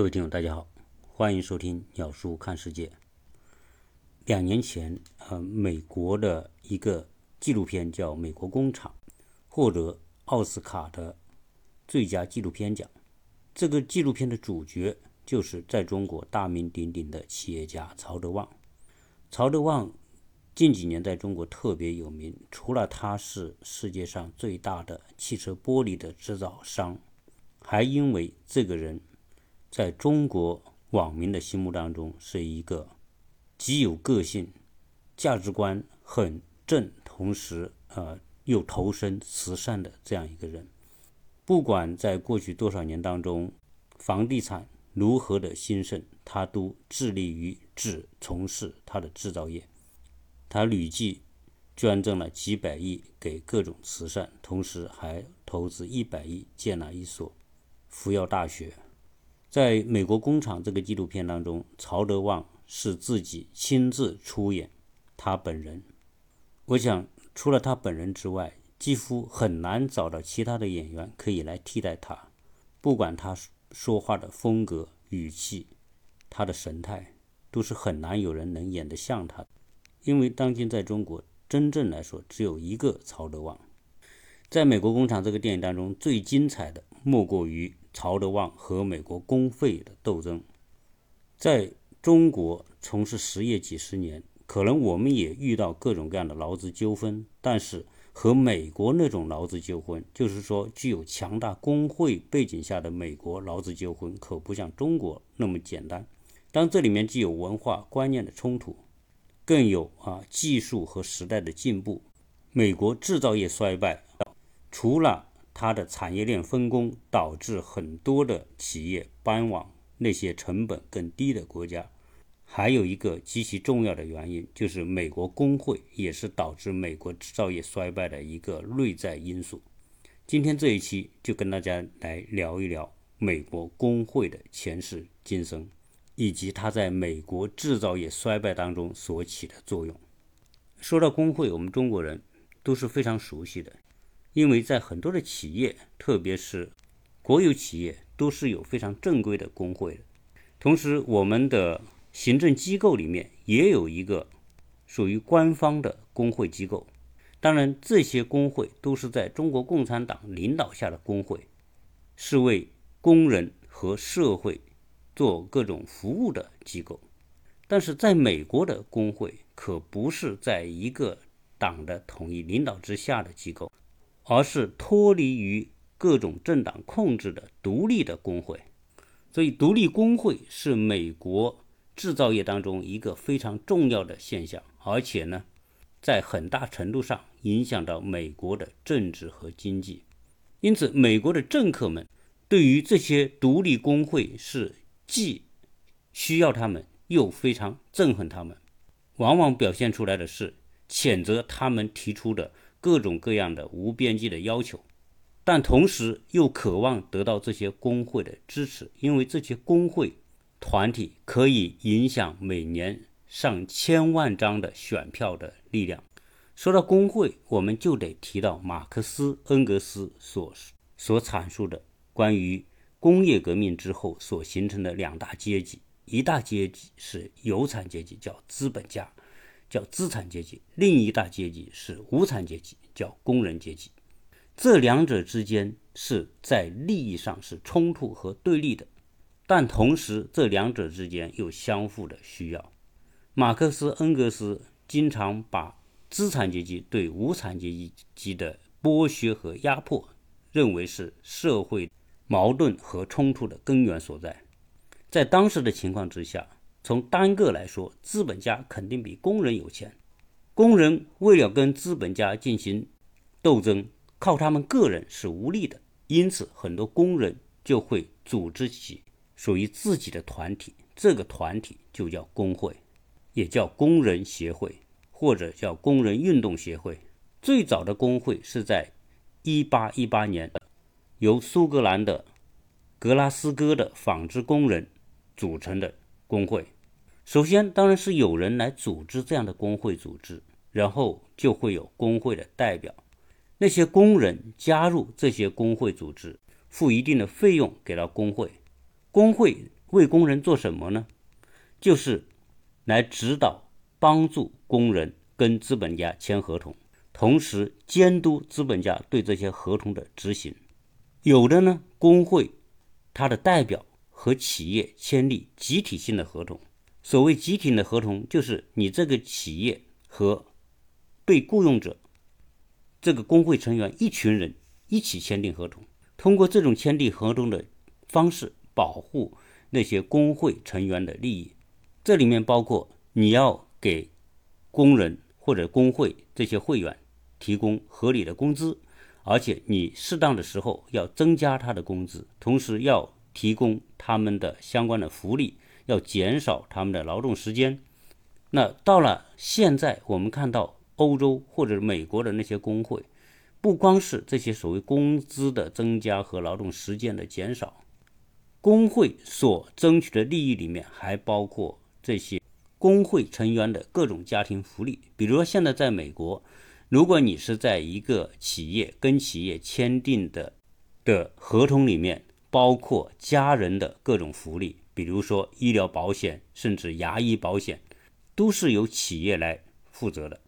各位听友，大家好，欢迎收听鸟叔看世界。两年前，呃，美国的一个纪录片叫《美国工厂》，获得奥斯卡的最佳纪录片奖。这个纪录片的主角就是在中国大名鼎鼎的企业家曹德旺。曹德旺近几年在中国特别有名，除了他是世界上最大的汽车玻璃的制造商，还因为这个人。在中国网民的心目当中，是一个极有个性、价值观很正，同时呃又投身慈善的这样一个人。不管在过去多少年当中，房地产如何的兴盛，他都致力于只从事他的制造业。他屡计捐赠了几百亿给各种慈善，同时还投资一百亿建了一所福耀大学。在美国工厂这个纪录片当中，曹德旺是自己亲自出演他本人。我想，除了他本人之外，几乎很难找到其他的演员可以来替代他。不管他说话的风格、语气、他的神态，都是很难有人能演得像他。因为当今在中国，真正来说只有一个曹德旺。在美国工厂这个电影当中，最精彩的莫过于。曹德旺和美国工会的斗争，在中国从事实业几十年，可能我们也遇到各种各样的劳资纠纷，但是和美国那种劳资纠纷，就是说具有强大工会背景下的美国劳资纠纷，可不像中国那么简单。当这里面既有文化观念的冲突，更有啊技术和时代的进步。美国制造业衰败，除了它的产业链分工导致很多的企业搬往那些成本更低的国家，还有一个极其重要的原因，就是美国工会也是导致美国制造业衰败的一个内在因素。今天这一期就跟大家来聊一聊美国工会的前世今生，以及它在美国制造业衰败当中所起的作用。说到工会，我们中国人都是非常熟悉的。因为在很多的企业，特别是国有企业，都是有非常正规的工会的。同时，我们的行政机构里面也有一个属于官方的工会机构。当然，这些工会都是在中国共产党领导下的工会，是为工人和社会做各种服务的机构。但是，在美国的工会可不是在一个党的统一领导之下的机构。而是脱离于各种政党控制的独立的工会，所以独立工会是美国制造业当中一个非常重要的现象，而且呢，在很大程度上影响到美国的政治和经济。因此，美国的政客们对于这些独立工会是既需要他们，又非常憎恨他们，往往表现出来的是谴责他们提出的。各种各样的无边际的要求，但同时又渴望得到这些工会的支持，因为这些工会团体可以影响每年上千万张的选票的力量。说到工会，我们就得提到马克思、恩格斯所所阐述的关于工业革命之后所形成的两大阶级：一大阶级是有产阶级，叫资本家。叫资产阶级，另一大阶级是无产阶级，叫工人阶级。这两者之间是在利益上是冲突和对立的，但同时这两者之间又相互的需要。马克思、恩格斯经常把资产阶级对无产阶级的剥削和压迫，认为是社会矛盾和冲突的根源所在。在当时的情况之下。从单个来说，资本家肯定比工人有钱。工人为了跟资本家进行斗争，靠他们个人是无力的，因此很多工人就会组织起属于自己的团体，这个团体就叫工会，也叫工人协会，或者叫工人运动协会。最早的工会是在1818年由苏格兰的格拉斯哥的纺织工人组成的。工会，首先当然是有人来组织这样的工会组织，然后就会有工会的代表，那些工人加入这些工会组织，付一定的费用给到工会，工会为工人做什么呢？就是来指导、帮助工人跟资本家签合同，同时监督资本家对这些合同的执行。有的呢，工会它的代表和企业签订集体性的合同。所谓集体的合同，就是你这个企业和被雇佣者这个工会成员一群人一起签订合同，通过这种签订合同的方式保护那些工会成员的利益。这里面包括你要给工人或者工会这些会员提供合理的工资，而且你适当的时候要增加他的工资，同时要提供他们的相关的福利。要减少他们的劳动时间。那到了现在，我们看到欧洲或者美国的那些工会，不光是这些所谓工资的增加和劳动时间的减少，工会所争取的利益里面还包括这些工会成员的各种家庭福利。比如说，现在在美国，如果你是在一个企业跟企业签订的的合同里面，包括家人的各种福利。比如说医疗保险，甚至牙医保险，都是由企业来负责的。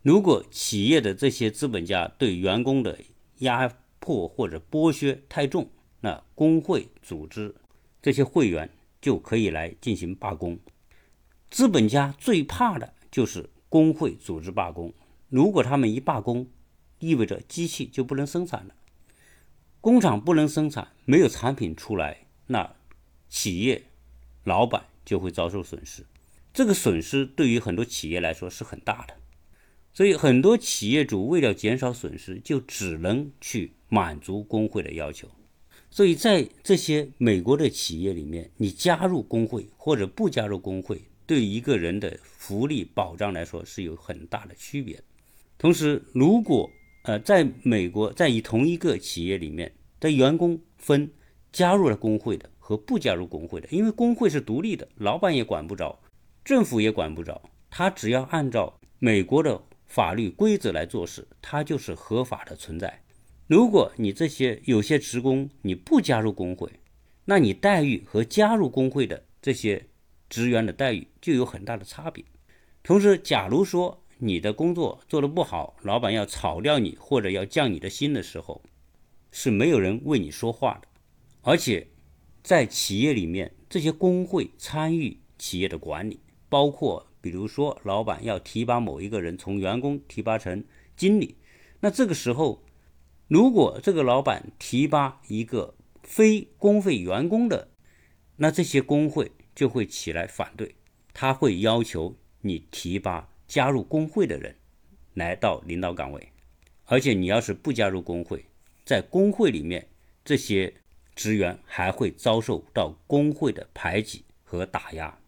如果企业的这些资本家对员工的压迫或者剥削太重，那工会组织这些会员就可以来进行罢工。资本家最怕的就是工会组织罢工。如果他们一罢工，意味着机器就不能生产了，工厂不能生产，没有产品出来，那。企业老板就会遭受损失，这个损失对于很多企业来说是很大的，所以很多企业主为了减少损失，就只能去满足工会的要求。所以在这些美国的企业里面，你加入工会或者不加入工会，对一个人的福利保障来说是有很大的区别。同时，如果呃在美国在以同一个企业里面的员工分加入了工会的。和不加入工会的，因为工会是独立的，老板也管不着，政府也管不着，他只要按照美国的法律规则来做事，他就是合法的存在。如果你这些有些职工你不加入工会，那你待遇和加入工会的这些职员的待遇就有很大的差别。同时，假如说你的工作做得不好，老板要炒掉你或者要降你的薪的时候，是没有人为你说话的，而且。在企业里面，这些工会参与企业的管理，包括比如说，老板要提拔某一个人，从员工提拔成经理，那这个时候，如果这个老板提拔一个非工会员工的，那这些工会就会起来反对，他会要求你提拔加入工会的人来到领导岗位，而且你要是不加入工会，在工会里面这些。职员还会遭受到工会的排挤和打压，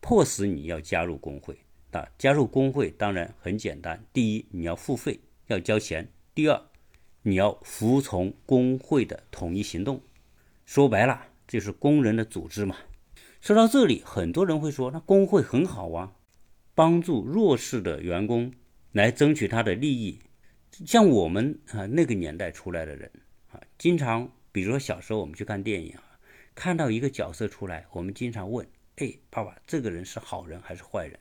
迫使你要加入工会。那，加入工会当然很简单：第一，你要付费，要交钱；第二，你要服从工会的统一行动。说白了，就是工人的组织嘛。说到这里，很多人会说：“那工会很好啊，帮助弱势的员工来争取他的利益。”像我们啊那个年代出来的人啊，经常。比如说小时候我们去看电影啊，看到一个角色出来，我们经常问：哎，爸爸，这个人是好人还是坏人？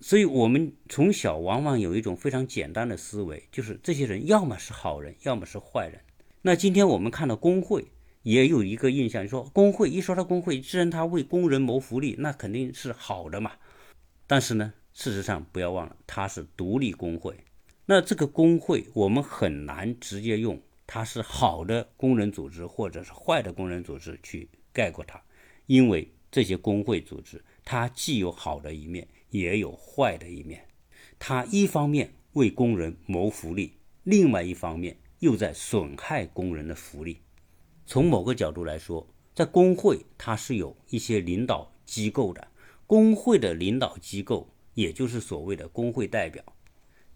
所以，我们从小往往有一种非常简单的思维，就是这些人要么是好人，要么是坏人。那今天我们看到工会，也有一个印象，说工会一说到工会，既然他为工人谋福利，那肯定是好的嘛。但是呢，事实上不要忘了，它是独立工会。那这个工会，我们很难直接用。它是好的工人组织，或者是坏的工人组织去概括它，因为这些工会组织，它既有好的一面，也有坏的一面。它一方面为工人谋福利，另外一方面又在损害工人的福利。从某个角度来说，在工会它是有一些领导机构的，工会的领导机构，也就是所谓的工会代表，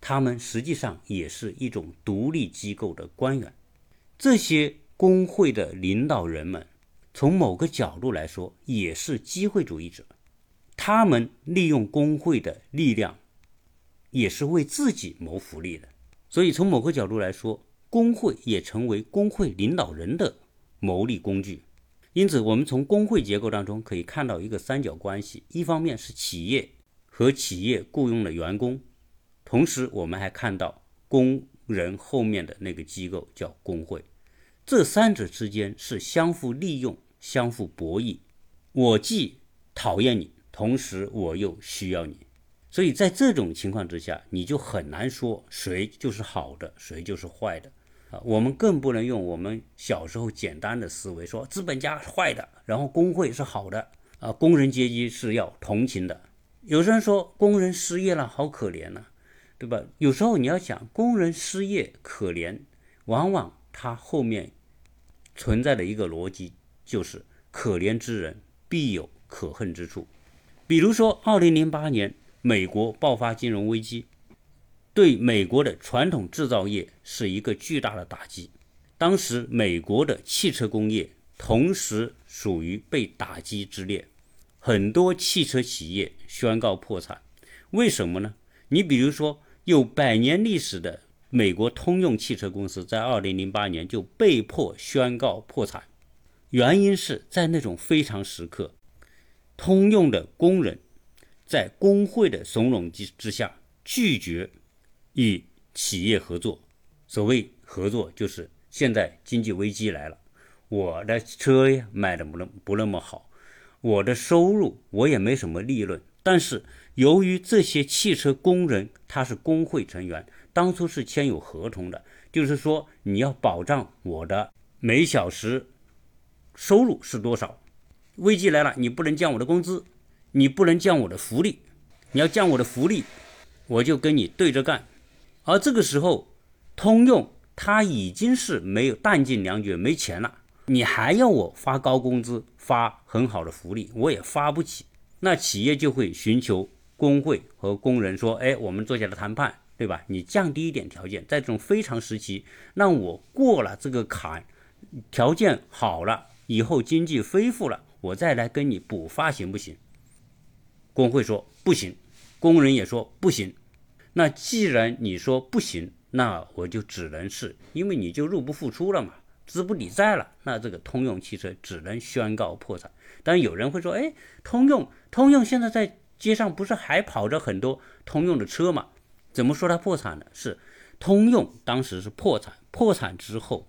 他们实际上也是一种独立机构的官员。这些工会的领导人们，从某个角度来说，也是机会主义者。他们利用工会的力量，也是为自己谋福利的。所以，从某个角度来说，工会也成为工会领导人的谋利工具。因此，我们从工会结构当中可以看到一个三角关系：一方面是企业和企业雇佣的员工，同时我们还看到工人后面的那个机构叫工会。这三者之间是相互利用、相互博弈。我既讨厌你，同时我又需要你，所以在这种情况之下，你就很难说谁就是好的，谁就是坏的。啊，我们更不能用我们小时候简单的思维说资本家是坏的，然后工会是好的啊，工人阶级是要同情的。有些人说工人失业了，好可怜呐，对吧？有时候你要想，工人失业可怜，往往他后面存在的一个逻辑就是可怜之人必有可恨之处。比如说，二零零八年美国爆发金融危机。对美国的传统制造业是一个巨大的打击。当时，美国的汽车工业同时属于被打击之列，很多汽车企业宣告破产。为什么呢？你比如说，有百年历史的美国通用汽车公司在2008年就被迫宣告破产，原因是在那种非常时刻，通用的工人在工会的怂恿之之下拒绝。与企业合作，所谓合作就是现在经济危机来了，我的车卖的不那不那么好，我的收入我也没什么利润，但是由于这些汽车工人他是工会成员，当初是签有合同的，就是说你要保障我的每小时收入是多少，危机来了你不能降我的工资，你不能降我的福利，你要降我的福利，我就跟你对着干。而这个时候，通用它已经是没有弹尽粮绝，没钱了。你还要我发高工资、发很好的福利，我也发不起。那企业就会寻求工会和工人说：“哎，我们坐下来谈判，对吧？你降低一点条件，在这种非常时期，让我过了这个坎，条件好了以后，经济恢复了，我再来跟你补发，行不行？”工会说不行，工人也说不行。那既然你说不行，那我就只能是因为你就入不敷出了嘛，资不抵债了，那这个通用汽车只能宣告破产。但有人会说，哎，通用，通用现在在街上不是还跑着很多通用的车吗？怎么说它破产了？是通用当时是破产，破产之后，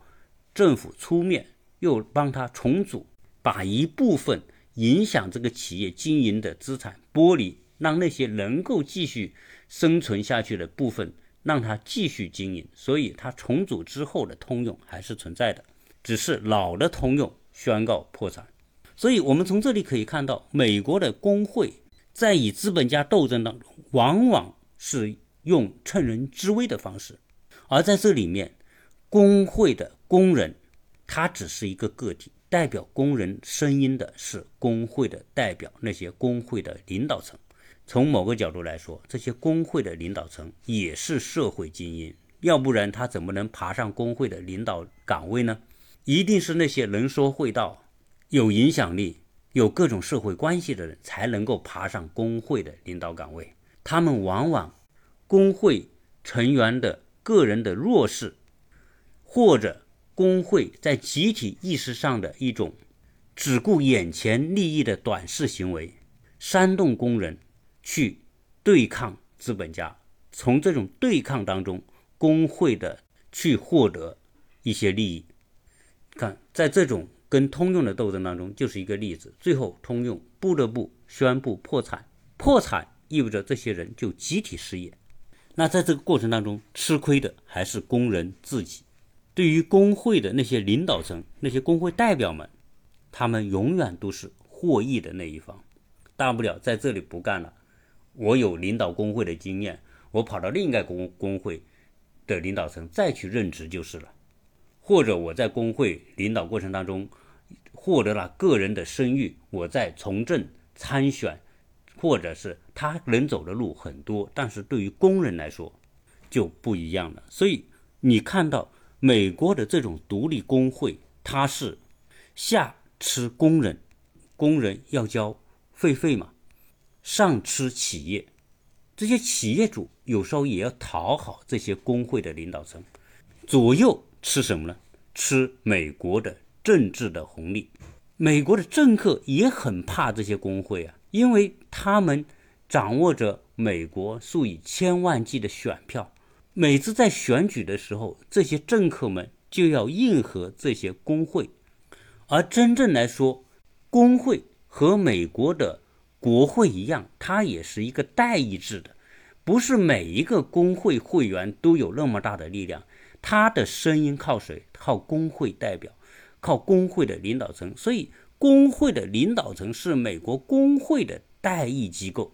政府出面又帮他重组，把一部分影响这个企业经营的资产剥离，让那些能够继续。生存下去的部分，让它继续经营，所以它重组之后的通用还是存在的，只是老的通用宣告破产。所以，我们从这里可以看到，美国的工会在与资本家斗争当中，往往是用趁人之危的方式，而在这里面，工会的工人他只是一个个体，代表工人声音的是工会的代表，那些工会的领导层。从某个角度来说，这些工会的领导层也是社会精英，要不然他怎么能爬上工会的领导岗位呢？一定是那些能说会道、有影响力、有各种社会关系的人才能够爬上工会的领导岗位。他们往往工会成员的个人的弱势，或者工会在集体意识上的一种只顾眼前利益的短视行为，煽动工人。去对抗资本家，从这种对抗当中，工会的去获得一些利益。看，在这种跟通用的斗争当中，就是一个例子。最后，通用不得不宣布破产，破产意味着这些人就集体失业。那在这个过程当中，吃亏的还是工人自己。对于工会的那些领导层、那些工会代表们，他们永远都是获益的那一方。大不了在这里不干了。我有领导工会的经验，我跑到另一个工工会的领导层再去任职就是了。或者我在工会领导过程当中获得了个人的声誉，我再从政参选，或者是他能走的路很多，但是对于工人来说就不一样了。所以你看到美国的这种独立工会，它是下吃工人，工人要交会费嘛。上吃企业，这些企业主有时候也要讨好这些工会的领导层，左右吃什么呢？吃美国的政治的红利。美国的政客也很怕这些工会啊，因为他们掌握着美国数以千万计的选票。每次在选举的时候，这些政客们就要应和这些工会。而真正来说，工会和美国的国会一样，它也是一个代议制的，不是每一个工会会员都有那么大的力量。他的声音靠谁？靠工会代表，靠工会的领导层。所以，工会的领导层是美国工会的代议机构。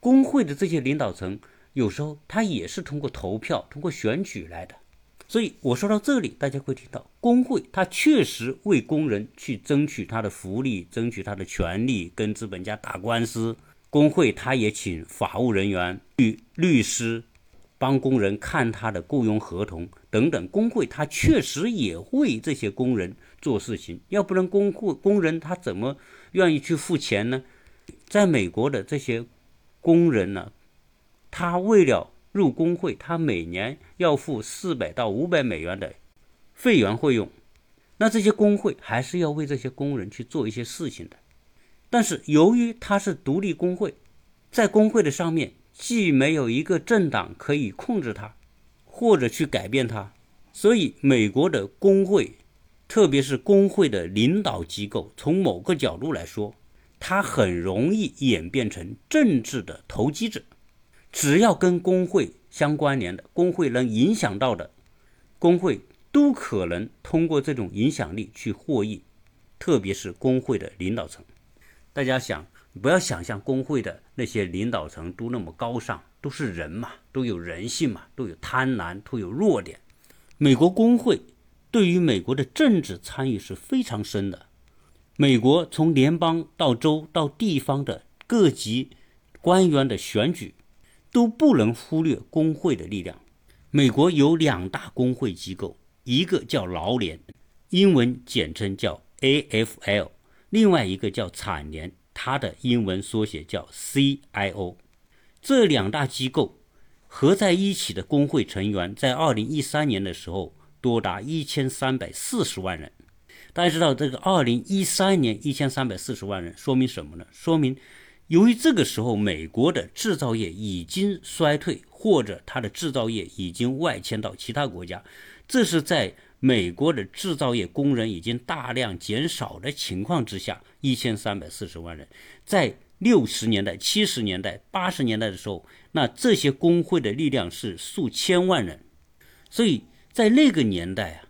工会的这些领导层，有时候他也是通过投票、通过选举来的。所以我说到这里，大家会听到工会，它确实为工人去争取他的福利，争取他的权利，跟资本家打官司。工会他也请法务人员、律律师，帮工人看他的雇佣合同等等。工会他确实也为这些工人做事情，要不然工会工人他怎么愿意去付钱呢？在美国的这些工人呢，他为了。入工会，他每年要付四百到五百美元的会员费用，那这些工会还是要为这些工人去做一些事情的。但是由于他是独立工会，在工会的上面既没有一个政党可以控制它，或者去改变它，所以美国的工会，特别是工会的领导机构，从某个角度来说，它很容易演变成政治的投机者。只要跟工会相关联的，工会能影响到的，工会都可能通过这种影响力去获益，特别是工会的领导层。大家想，不要想象工会的那些领导层都那么高尚，都是人嘛，都有人性嘛，都有贪婪，都有弱点。美国工会对于美国的政治参与是非常深的。美国从联邦到州到地方的各级官员的选举。都不能忽略工会的力量。美国有两大工会机构，一个叫劳联，英文简称叫 AFL；另外一个叫产联，它的英文缩写叫 CIO。这两大机构合在一起的工会成员，在二零一三年的时候多达一千三百四十万人。大家知道，这个二零一三年一千三百四十万人，说明什么呢？说明。由于这个时候美国的制造业已经衰退，或者它的制造业已经外迁到其他国家，这是在美国的制造业工人已经大量减少的情况之下，一千三百四十万人，在六十年代、七十年代、八十年代的时候，那这些工会的力量是数千万人，所以在那个年代啊。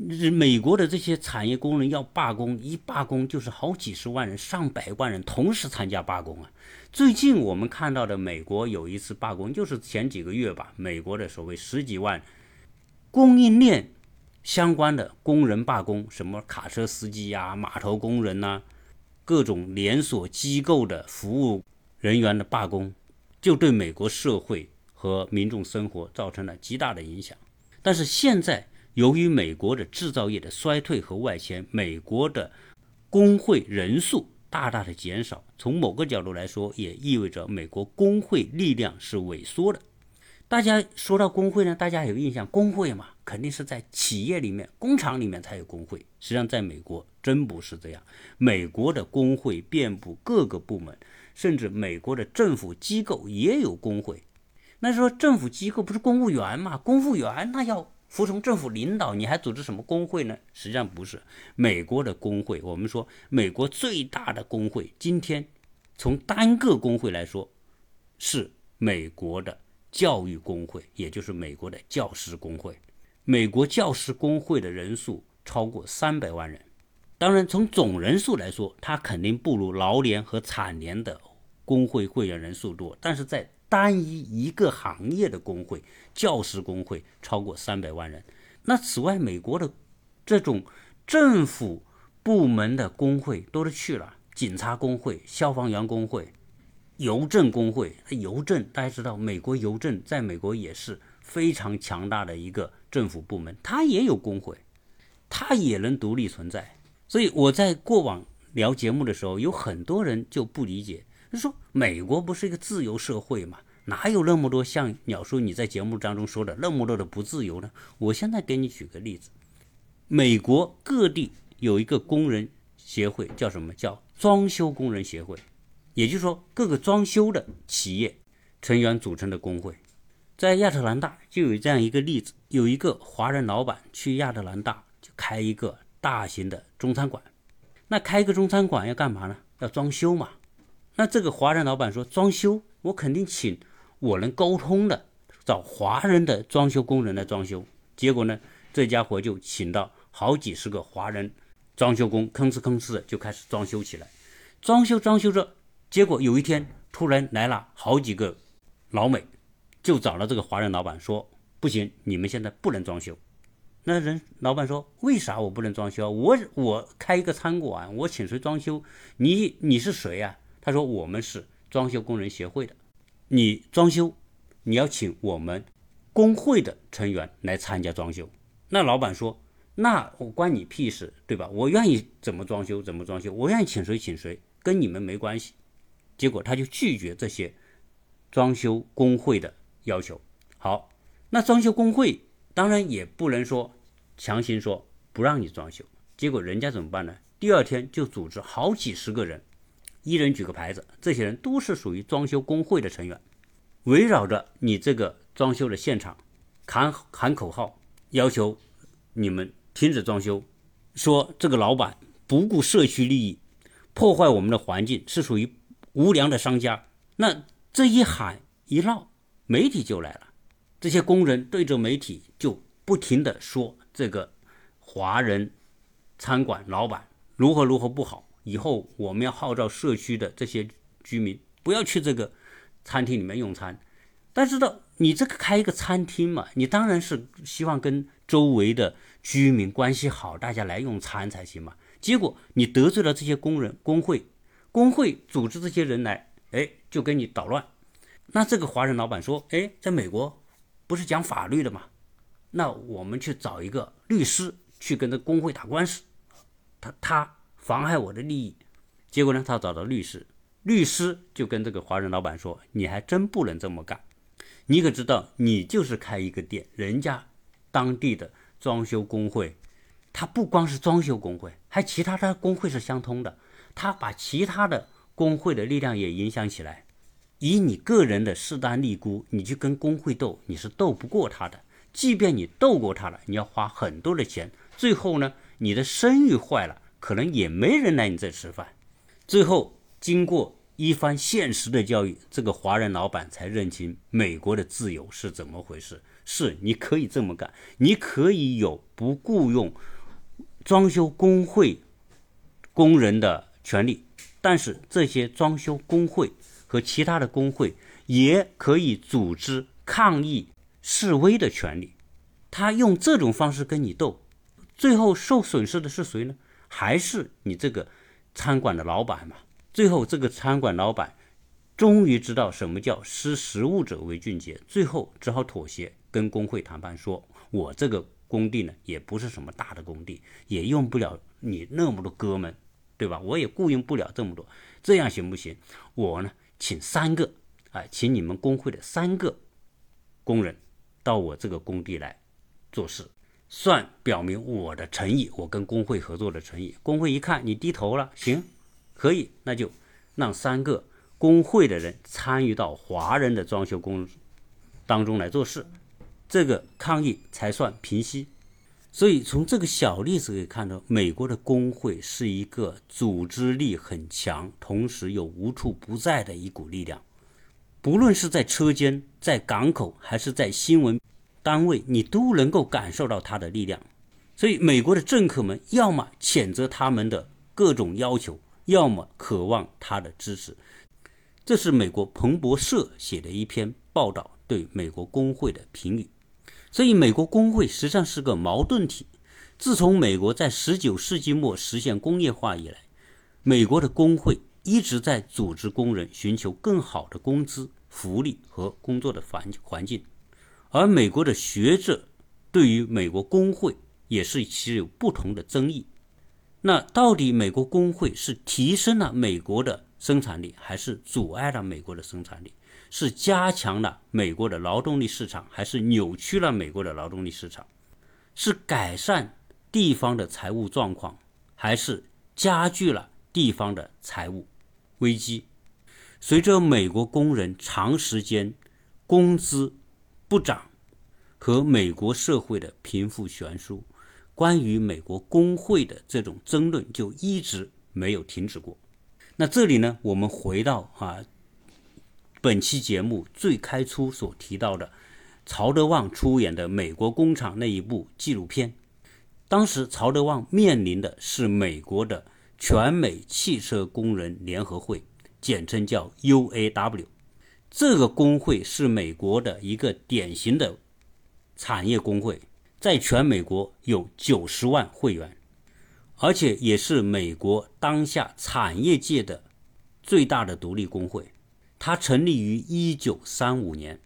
美国的这些产业工人要罢工，一罢工就是好几十万人、上百万人同时参加罢工啊！最近我们看到的美国有一次罢工，就是前几个月吧，美国的所谓十几万供应链相关的工人罢工，什么卡车司机呀、码头工人呐，各种连锁机构的服务人员的罢工，就对美国社会和民众生活造成了极大的影响。但是现在，由于美国的制造业的衰退和外迁，美国的工会人数大大的减少。从某个角度来说，也意味着美国工会力量是萎缩的。大家说到工会呢，大家有印象，工会嘛，肯定是在企业里面、工厂里面才有工会。实际上，在美国真不是这样。美国的工会遍布各个部门，甚至美国的政府机构也有工会。那说政府机构不是公务员嘛？公务员那要。服从政府领导，你还组织什么工会呢？实际上不是。美国的工会，我们说美国最大的工会，今天从单个工会来说，是美国的教育工会，也就是美国的教师工会。美国教师工会的人数超过三百万人。当然，从总人数来说，它肯定不如劳联和产联的工会会员人数多。但是在单一一个行业的工会，教师工会超过三百万人。那此外，美国的这种政府部门的工会多了去了，警察工会、消防员工会、邮政工会。邮政大家知道，美国邮政在美国也是非常强大的一个政府部门，它也有工会，它也能独立存在。所以我在过往聊节目的时候，有很多人就不理解。就说美国不是一个自由社会吗？哪有那么多像鸟叔你在节目当中说的那么多的不自由呢？我现在给你举个例子，美国各地有一个工人协会叫什么？叫装修工人协会。也就是说，各个装修的企业成员组成的工会。在亚特兰大就有这样一个例子：有一个华人老板去亚特兰大就开一个大型的中餐馆。那开一个中餐馆要干嘛呢？要装修嘛。那这个华人老板说：“装修，我肯定请我能沟通的，找华人的装修工人来装修。”结果呢，这家伙就请到好几十个华人装修工，吭哧吭哧的就开始装修起来。装修装修着，结果有一天突然来了好几个老美，就找了这个华人老板说：“不行，你们现在不能装修。”那人老板说：“为啥我不能装修？我我开一个餐馆，我请谁装修？你你是谁呀？”他说：“我们是装修工人协会的，你装修，你要请我们。”工会的成员来参加装修，那老板说：“那我关你屁事，对吧？我愿意怎么装修怎么装修，我愿意请谁请谁，跟你们没关系。”结果他就拒绝这些装修工会的要求。好，那装修工会当然也不能说强行说不让你装修。结果人家怎么办呢？第二天就组织好几十个人，一人举个牌子，这些人都是属于装修工会的成员，围绕着你这个。装修的现场，喊喊口号，要求你们停止装修，说这个老板不顾社区利益，破坏我们的环境，是属于无良的商家。那这一喊一闹，媒体就来了，这些工人对着媒体就不停的说这个华人餐馆老板如何如何不好，以后我们要号召社区的这些居民不要去这个餐厅里面用餐。但是到你这个开一个餐厅嘛，你当然是希望跟周围的居民关系好，大家来用餐才行嘛。结果你得罪了这些工人工会，工会组织这些人来，哎，就跟你捣乱。那这个华人老板说，哎，在美国不是讲法律的嘛？那我们去找一个律师去跟这工会打官司，他他妨害我的利益。结果呢，他找到律师，律师就跟这个华人老板说，你还真不能这么干。你可知道，你就是开一个店，人家当地的装修工会，他不光是装修工会，还其他的工会是相通的。他把其他的工会的力量也影响起来。以你个人的势单力孤，你去跟工会斗，你是斗不过他的。即便你斗过他了，你要花很多的钱，最后呢，你的声誉坏了，可能也没人来你这吃饭。最后经过。一番现实的教育，这个华人老板才认清美国的自由是怎么回事。是，你可以这么干，你可以有不雇佣装修工会工人的权利，但是这些装修工会和其他的工会也可以组织抗议示威的权利。他用这种方式跟你斗，最后受损失的是谁呢？还是你这个餐馆的老板嘛？最后，这个餐馆老板终于知道什么叫识时务者为俊杰，最后只好妥协，跟工会谈判，说我这个工地呢，也不是什么大的工地，也用不了你那么多哥们，对吧？我也雇佣不了这么多，这样行不行？我呢，请三个，哎，请你们工会的三个工人到我这个工地来做事，算表明我的诚意，我跟工会合作的诚意。工会一看你低头了，行。可以，那就让三个工会的人参与到华人的装修工当中来做事，这个抗议才算平息。所以从这个小例子可以看到，美国的工会是一个组织力很强，同时又无处不在的一股力量。不论是在车间、在港口，还是在新闻单位，你都能够感受到它的力量。所以，美国的政客们要么谴责他们的各种要求。要么渴望他的支持，这是美国彭博社写的一篇报道对美国工会的评语。所以，美国工会实际上是个矛盾体。自从美国在19世纪末实现工业化以来，美国的工会一直在组织工人寻求更好的工资、福利和工作的环环境。而美国的学者对于美国工会也是持有不同的争议。那到底美国工会是提升了美国的生产力，还是阻碍了美国的生产力？是加强了美国的劳动力市场，还是扭曲了美国的劳动力市场？是改善地方的财务状况，还是加剧了地方的财务危机。随着美国工人长时间工资不涨和美国社会的贫富悬殊，关于美国工会的这种争论就一直没有停止过。那这里呢，我们回到啊，本期节目最开初所提到的曹德旺出演的《美国工厂》那一部纪录片。当时曹德旺面临的是美国的全美汽车工人联合会，简称叫 UAW。这个工会是美国的一个典型的产业工会，在全美国有九十万会员。而且也是美国当下产业界的最大的独立工会，它成立于一九三五年。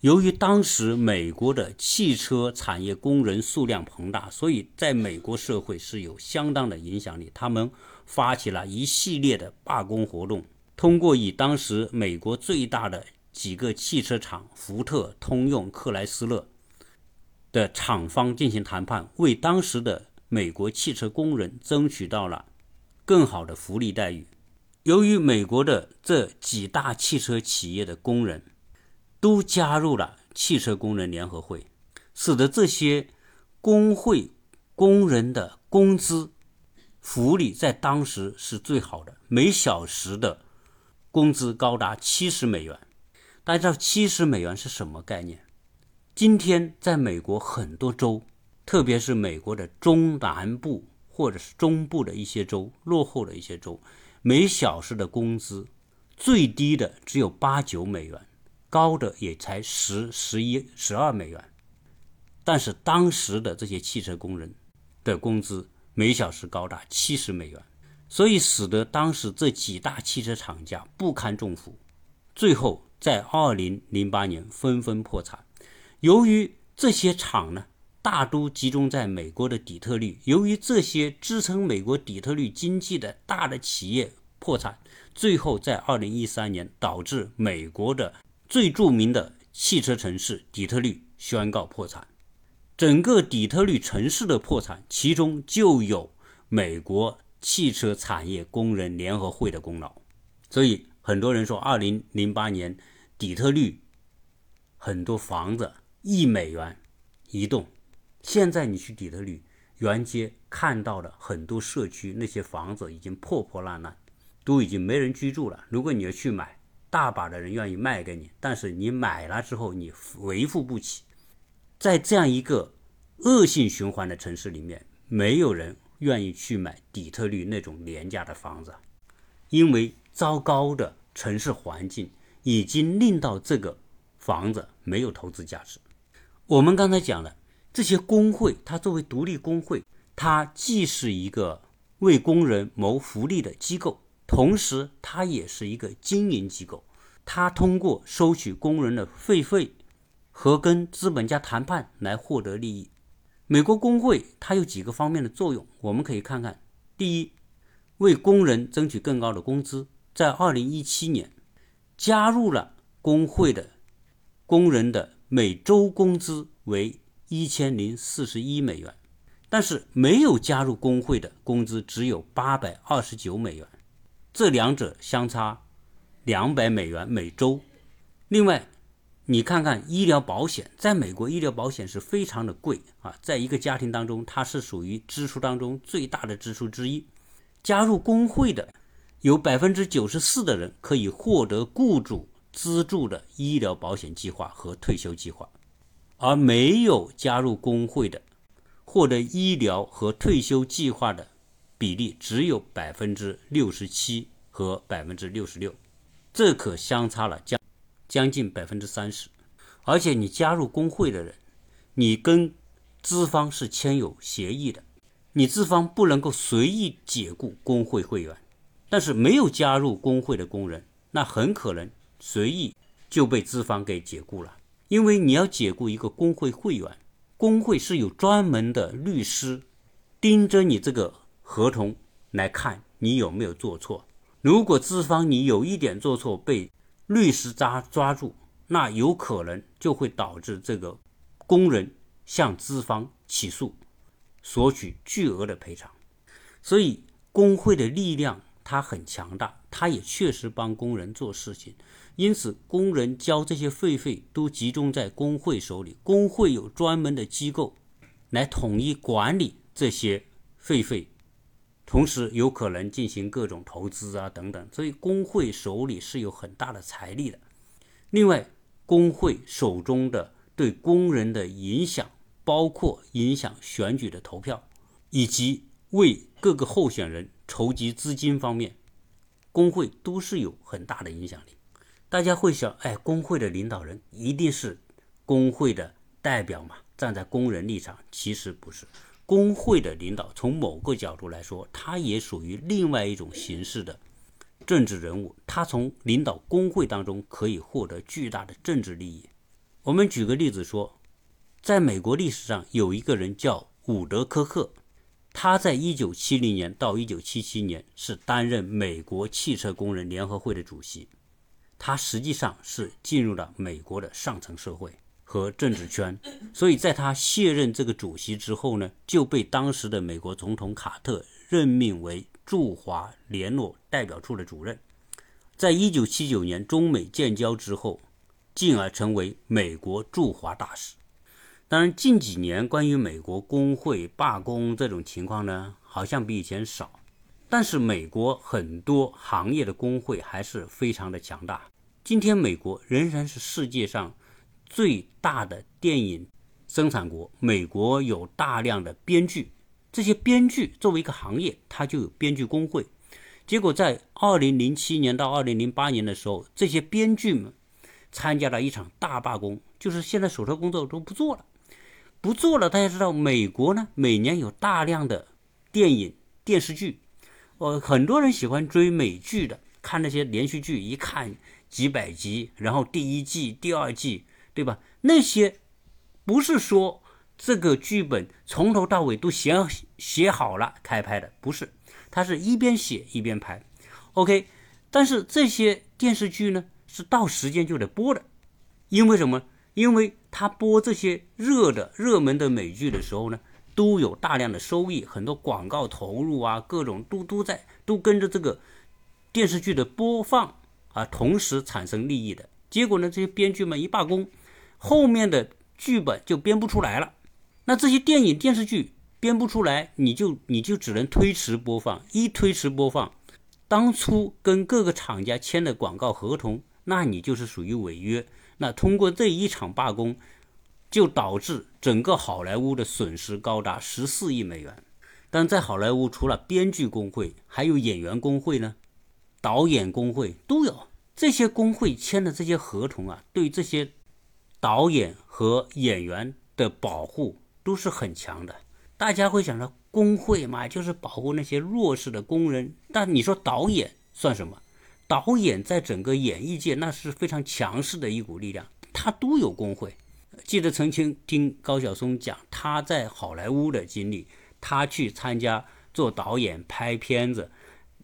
由于当时美国的汽车产业工人数量庞大，所以在美国社会是有相当的影响力。他们发起了一系列的罢工活动，通过与当时美国最大的几个汽车厂——福特、通用、克莱斯勒的厂方进行谈判，为当时的。美国汽车工人争取到了更好的福利待遇。由于美国的这几大汽车企业的工人都加入了汽车工人联合会，使得这些工会工人的工资福利在当时是最好的，每小时的工资高达七十美元。大家知道七十美元是什么概念？今天在美国很多州。特别是美国的中南部或者是中部的一些州，落后的一些州，每小时的工资最低的只有八九美元，高的也才十、十一、十二美元。但是当时的这些汽车工人的工资每小时高达七十美元，所以使得当时这几大汽车厂家不堪重负，最后在二零零八年纷纷破产。由于这些厂呢。大都集中在美国的底特律。由于这些支撑美国底特律经济的大的企业破产，最后在二零一三年导致美国的最著名的汽车城市底特律宣告破产。整个底特律城市的破产，其中就有美国汽车产业工人联合会的功劳。所以很多人说，二零零八年底特律很多房子一美元一栋。现在你去底特律原街看到的很多社区，那些房子已经破破烂烂，都已经没人居住了。如果你要去买，大把的人愿意卖给你，但是你买了之后你维护不起。在这样一个恶性循环的城市里面，没有人愿意去买底特律那种廉价的房子，因为糟糕的城市环境已经令到这个房子没有投资价值。我们刚才讲了。这些工会，它作为独立工会，它既是一个为工人谋福利的机构，同时它也是一个经营机构。它通过收取工人的费费和跟资本家谈判来获得利益。美国工会它有几个方面的作用，我们可以看看。第一，为工人争取更高的工资。在二零一七年，加入了工会的工人的每周工资为。一千零四十一美元，但是没有加入工会的工资只有八百二十九美元，这两者相差两百美元每周。另外，你看看医疗保险，在美国医疗保险是非常的贵啊，在一个家庭当中，它是属于支出当中最大的支出之一。加入工会的有百分之九十四的人可以获得雇主资助的医疗保险计划和退休计划。而没有加入工会的，获得医疗和退休计划的比例只有百分之六十七和百分之六十六，这可相差了将将近百分之三十。而且你加入工会的人，你跟资方是签有协议的，你资方不能够随意解雇工会会员。但是没有加入工会的工人，那很可能随意就被资方给解雇了。因为你要解雇一个工会会员，工会是有专门的律师盯着你这个合同来看你有没有做错。如果资方你有一点做错被律师抓抓住，那有可能就会导致这个工人向资方起诉，索取巨额的赔偿。所以，工会的力量它很强大，它也确实帮工人做事情，因此工人交这些费费都集中在工会手里，工会有专门的机构来统一管理这些费费，同时有可能进行各种投资啊等等，所以工会手里是有很大的财力的。另外，工会手中的对工人的影响，包括影响选举的投票，以及为各个候选人筹集资金方面，工会都是有很大的影响力。大家会想，哎，工会的领导人一定是工会的代表嘛？站在工人立场，其实不是。工会的领导从某个角度来说，他也属于另外一种形式的。政治人物，他从领导工会当中可以获得巨大的政治利益。我们举个例子说，在美国历史上有一个人叫伍德科克，他在1970年到1977年是担任美国汽车工人联合会的主席。他实际上是进入了美国的上层社会和政治圈，所以在他卸任这个主席之后呢，就被当时的美国总统卡特任命为。驻华联络代表处的主任，在一九七九年中美建交之后，进而成为美国驻华大使。当然，近几年关于美国工会罢工这种情况呢，好像比以前少，但是美国很多行业的工会还是非常的强大。今天，美国仍然是世界上最大的电影生产国，美国有大量的编剧。这些编剧作为一个行业，它就有编剧工会。结果在二零零七年到二零零八年的时候，这些编剧们参加了一场大罢工，就是现在手头工作都不做了，不做了。大家知道，美国呢每年有大量的电影电视剧，呃，很多人喜欢追美剧的，看那些连续剧，一看几百集，然后第一季、第二季，对吧？那些不是说。这个剧本从头到尾都写写好了开拍的，不是，他是一边写一边拍，OK。但是这些电视剧呢，是到时间就得播的，因为什么？因为他播这些热的热门的美剧的时候呢，都有大量的收益，很多广告投入啊，各种都都在都跟着这个电视剧的播放啊，同时产生利益的。结果呢，这些编剧们一罢工，后面的剧本就编不出来了。那这些电影电视剧编不出来，你就你就只能推迟播放。一推迟播放，当初跟各个厂家签的广告合同，那你就是属于违约。那通过这一场罢工，就导致整个好莱坞的损失高达十四亿美元。但在好莱坞，除了编剧工会，还有演员工会呢，导演工会都有。这些工会签的这些合同啊，对这些导演和演员的保护。都是很强的，大家会想到工会嘛，就是保护那些弱势的工人。但你说导演算什么？导演在整个演艺界那是非常强势的一股力量，他都有工会。记得曾经听高晓松讲他在好莱坞的经历，他去参加做导演拍片子，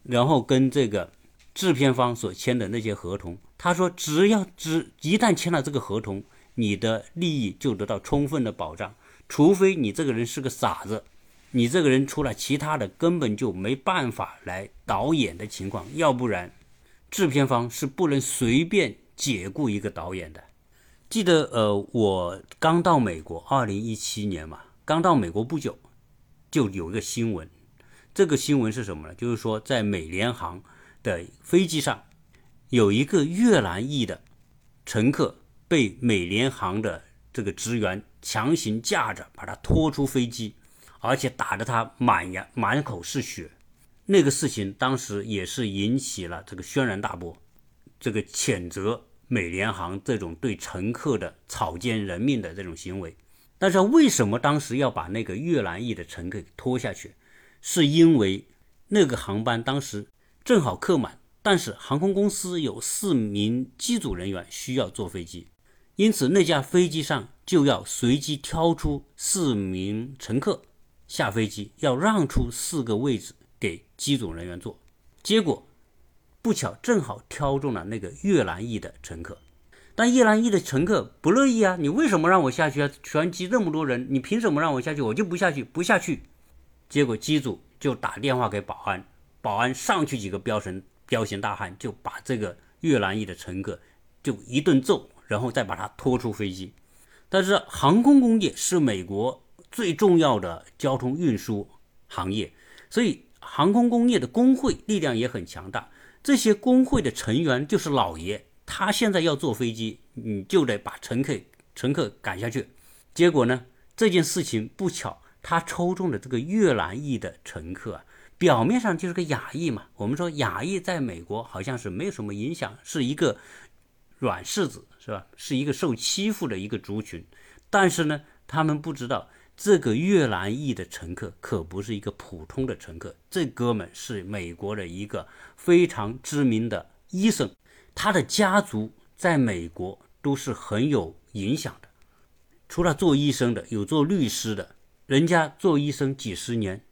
然后跟这个制片方所签的那些合同，他说只要只一旦签了这个合同，你的利益就得到充分的保障。除非你这个人是个傻子，你这个人除了其他的根本就没办法来导演的情况，要不然制片方是不能随便解雇一个导演的。记得呃，我刚到美国，二零一七年嘛，刚到美国不久，就有一个新闻。这个新闻是什么呢？就是说在美联航的飞机上，有一个越南裔的乘客被美联航的这个职员。强行架着把他拖出飞机，而且打得他满牙满口是血。那个事情当时也是引起了这个轩然大波，这个谴责美联航这种对乘客的草菅人命的这种行为。但是为什么当时要把那个越南裔的乘客拖下去？是因为那个航班当时正好客满，但是航空公司有四名机组人员需要坐飞机。因此，那架飞机上就要随机挑出四名乘客下飞机，要让出四个位置给机组人员坐。结果不巧，正好挑中了那个越南裔的乘客。但越南裔的乘客不乐意啊！你为什么让我下去啊？全机这么多人，你凭什么让我下去？我就不下去，不下去。结果机组就打电话给保安，保安上去几个彪神彪形大汉，就把这个越南裔的乘客就一顿揍，然后再把他拖出飞机。但是航空工业是美国最重要的交通运输行业，所以航空工业的工会力量也很强大。这些工会的成员就是老爷，他现在要坐飞机，你就得把乘客乘客赶下去。结果呢，这件事情不巧，他抽中了这个越南裔的乘客啊，表面上就是个亚裔嘛。我们说亚裔在美国好像是没有什么影响，是一个软柿子。是吧？是一个受欺负的一个族群，但是呢，他们不知道这个越南裔的乘客可不是一个普通的乘客，这哥们是美国的一个非常知名的医生，他的家族在美国都是很有影响的。除了做医生的，有做律师的，人家做医生几十年，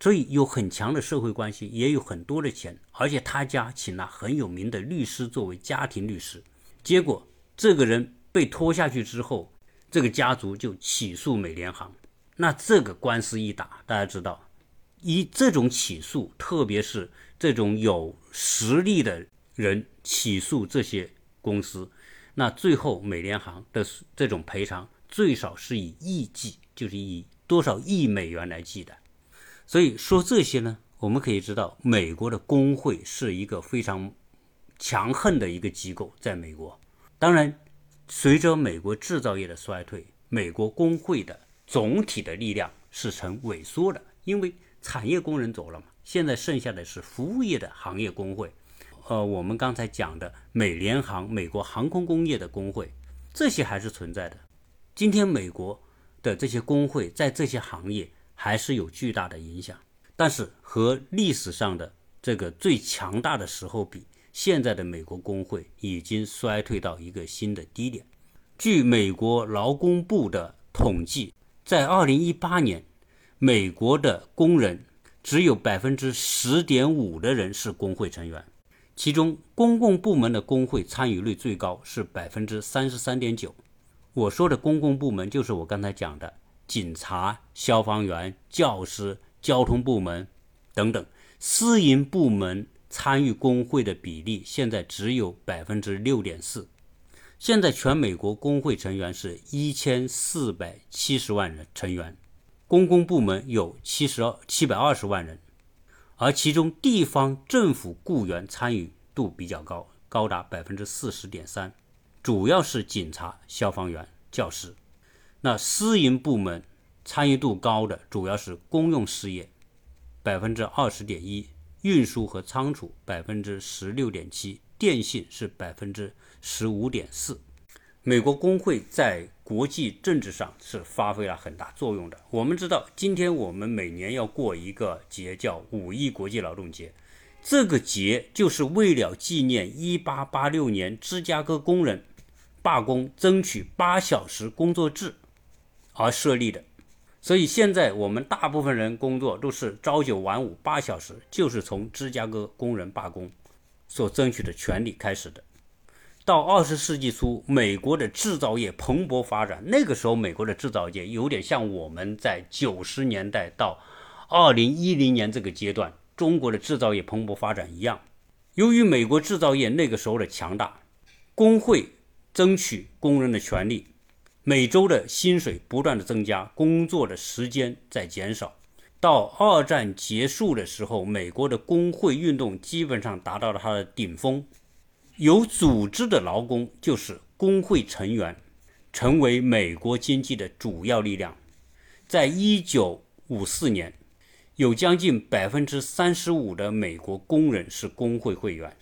所以有很强的社会关系，也有很多的钱，而且他家请了很有名的律师作为家庭律师，结果。这个人被拖下去之后，这个家族就起诉美联航。那这个官司一打，大家知道，以这种起诉，特别是这种有实力的人起诉这些公司，那最后美联航的这种赔偿最少是以亿计，就是以多少亿美元来计的。所以说这些呢，我们可以知道，美国的工会是一个非常强横的一个机构，在美国。当然，随着美国制造业的衰退，美国工会的总体的力量是呈萎缩的，因为产业工人走了嘛。现在剩下的是服务业的行业工会，呃，我们刚才讲的美联航、美国航空工业的工会，这些还是存在的。今天美国的这些工会在这些行业还是有巨大的影响，但是和历史上的这个最强大的时候比。现在的美国工会已经衰退到一个新的低点。据美国劳工部的统计，在2018年，美国的工人只有百分之十点五的人是工会成员，其中公共部门的工会参与率最高是百分之三十三点九。我说的公共部门就是我刚才讲的警察、消防员、教师、交通部门等等，私营部门。参与工会的比例现在只有百分之六点四。现在全美国工会成员是一千四百七十万人成员，公共部门有七十二七百二十万人，而其中地方政府雇员参与度比较高，高达百分之四十点三，主要是警察、消防员、教师。那私营部门参与度高的主要是公用事业，百分之二十点一。运输和仓储百分之十六点七，电信是百分之十五点四。美国工会在国际政治上是发挥了很大作用的。我们知道，今天我们每年要过一个节，叫五一国际劳动节。这个节就是为了纪念一八八六年芝加哥工人罢工，争取八小时工作制而设立的。所以现在我们大部分人工作都是朝九晚五八小时，就是从芝加哥工人罢工所争取的权利开始的。到二十世纪初，美国的制造业蓬勃发展，那个时候美国的制造业有点像我们在九十年代到二零一零年这个阶段中国的制造业蓬勃发展一样。由于美国制造业那个时候的强大，工会争取工人的权利。每周的薪水不断的增加，工作的时间在减少。到二战结束的时候，美国的工会运动基本上达到了它的顶峰。有组织的劳工就是工会成员，成为美国经济的主要力量。在一九五四年，有将近百分之三十五的美国工人是工会会员，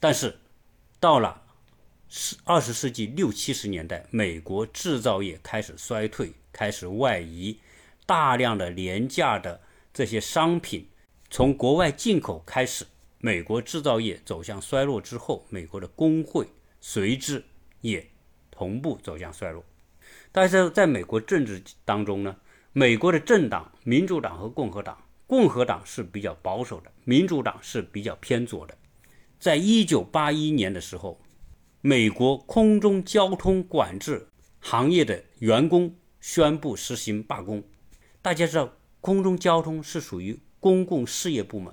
但是到了。是二十世纪六七十年代，美国制造业开始衰退，开始外移，大量的廉价的这些商品从国外进口开始，美国制造业走向衰落之后，美国的工会随之也同步走向衰落。但是在美国政治当中呢，美国的政党，民主党和共和党，共和党是比较保守的，民主党是比较偏左的。在一九八一年的时候。美国空中交通管制行业的员工宣布实行罢工。大家知道，空中交通是属于公共事业部门，